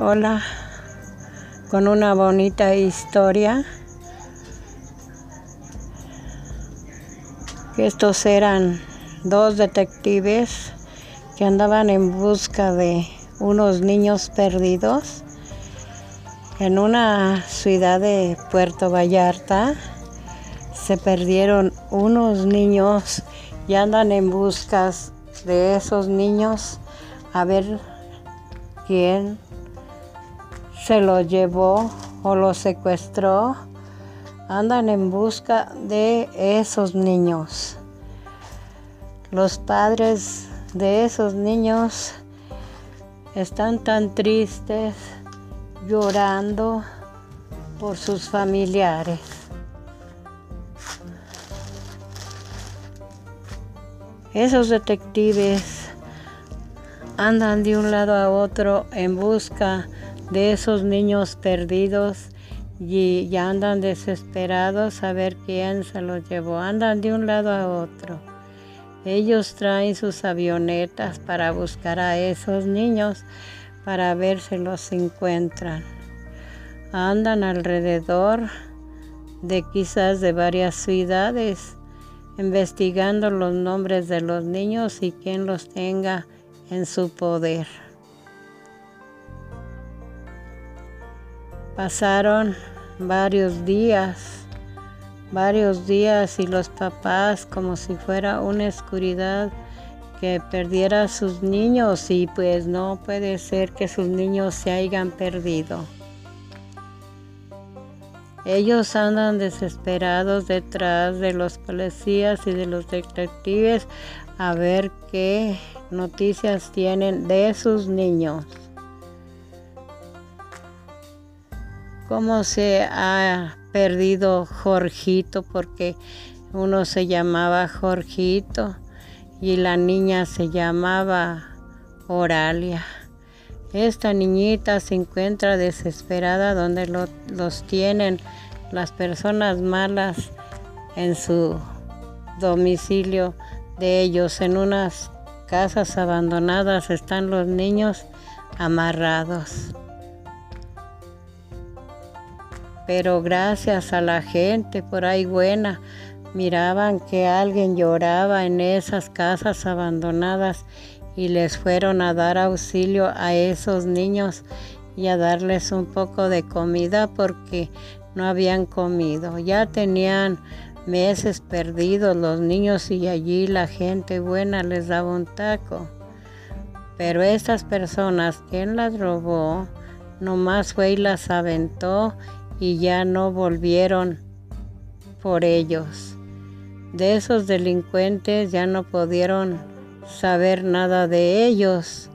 Hola, con una bonita historia. Estos eran dos detectives que andaban en busca de unos niños perdidos en una ciudad de Puerto Vallarta. Se perdieron unos niños y andan en busca de esos niños a ver quién se lo llevó o lo secuestró, andan en busca de esos niños. Los padres de esos niños están tan tristes, llorando por sus familiares. Esos detectives andan de un lado a otro en busca de esos niños perdidos y ya andan desesperados a ver quién se los llevó. Andan de un lado a otro. Ellos traen sus avionetas para buscar a esos niños para ver si los encuentran. Andan alrededor de quizás de varias ciudades investigando los nombres de los niños y quién los tenga en su poder. Pasaron varios días, varios días y los papás como si fuera una oscuridad que perdiera a sus niños y pues no puede ser que sus niños se hayan perdido. Ellos andan desesperados detrás de los policías y de los detectives a ver qué noticias tienen de sus niños. Cómo se ha perdido Jorgito porque uno se llamaba Jorgito y la niña se llamaba Oralia. Esta niñita se encuentra desesperada donde los tienen las personas malas en su domicilio de ellos. En unas casas abandonadas están los niños amarrados pero gracias a la gente por ahí buena, miraban que alguien lloraba en esas casas abandonadas y les fueron a dar auxilio a esos niños y a darles un poco de comida porque no habían comido. Ya tenían meses perdidos los niños y allí la gente buena les daba un taco. Pero estas personas, quien las robó, nomás fue y las aventó y ya no volvieron por ellos. De esos delincuentes ya no pudieron saber nada de ellos.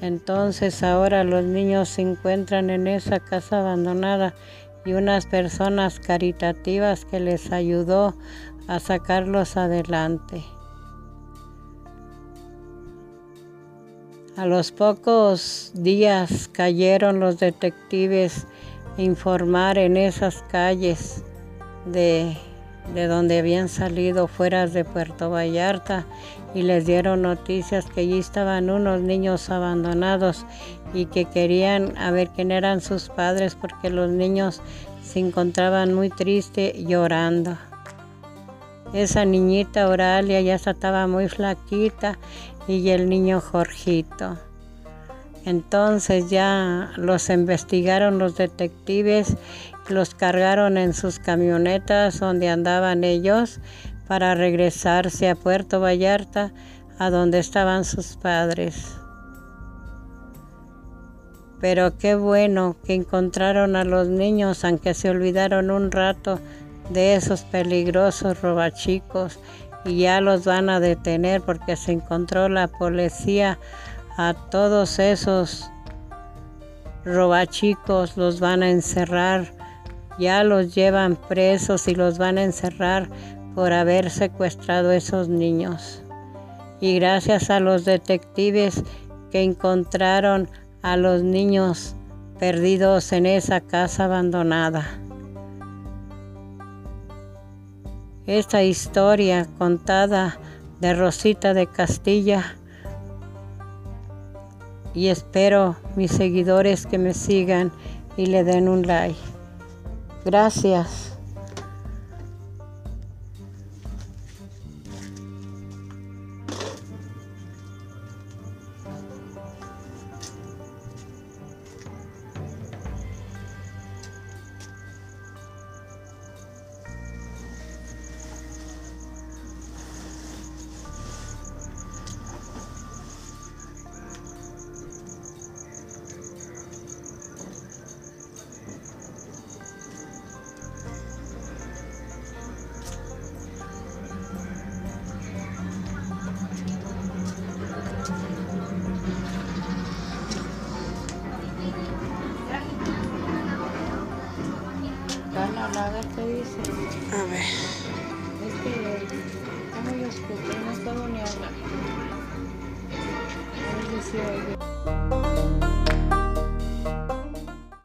Entonces ahora los niños se encuentran en esa casa abandonada y unas personas caritativas que les ayudó a sacarlos adelante. A los pocos días cayeron los detectives informar en esas calles de, de donde habían salido fuera de Puerto Vallarta y les dieron noticias que allí estaban unos niños abandonados y que querían a ver quién eran sus padres porque los niños se encontraban muy tristes llorando. Esa niñita Oralia ya estaba muy flaquita y el niño Jorgito. Entonces ya los investigaron los detectives, los cargaron en sus camionetas donde andaban ellos para regresarse a Puerto Vallarta, a donde estaban sus padres. Pero qué bueno que encontraron a los niños, aunque se olvidaron un rato de esos peligrosos robachicos y ya los van a detener porque se encontró la policía a todos esos robachicos los van a encerrar, ya los llevan presos y los van a encerrar por haber secuestrado a esos niños. Y gracias a los detectives que encontraron a los niños perdidos en esa casa abandonada. Esta historia contada de Rosita de Castilla y espero mis seguidores que me sigan y le den un like. Gracias. Carla, a ver qué dice.